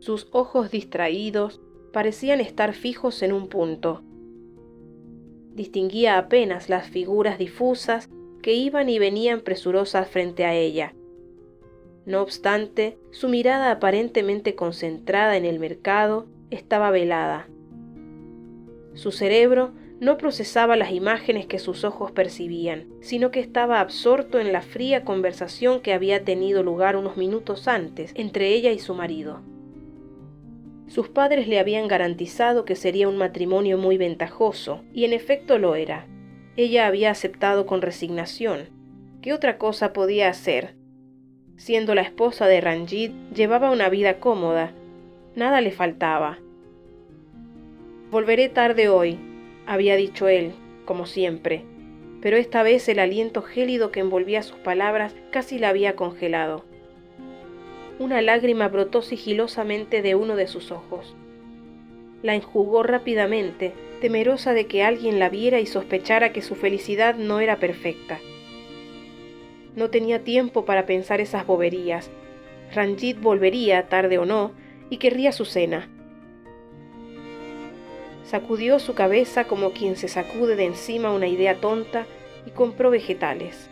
Sus ojos distraídos parecían estar fijos en un punto. Distinguía apenas las figuras difusas que iban y venían presurosas frente a ella. No obstante, su mirada aparentemente concentrada en el mercado estaba velada. Su cerebro no procesaba las imágenes que sus ojos percibían, sino que estaba absorto en la fría conversación que había tenido lugar unos minutos antes entre ella y su marido. Sus padres le habían garantizado que sería un matrimonio muy ventajoso, y en efecto lo era. Ella había aceptado con resignación. ¿Qué otra cosa podía hacer? Siendo la esposa de Ranjit, llevaba una vida cómoda. Nada le faltaba. Volveré tarde hoy, había dicho él, como siempre, pero esta vez el aliento gélido que envolvía sus palabras casi la había congelado. Una lágrima brotó sigilosamente de uno de sus ojos. La enjugó rápidamente, temerosa de que alguien la viera y sospechara que su felicidad no era perfecta. No tenía tiempo para pensar esas boberías. Ranjit volvería, tarde o no, y querría su cena sacudió su cabeza como quien se sacude de encima una idea tonta y compró vegetales.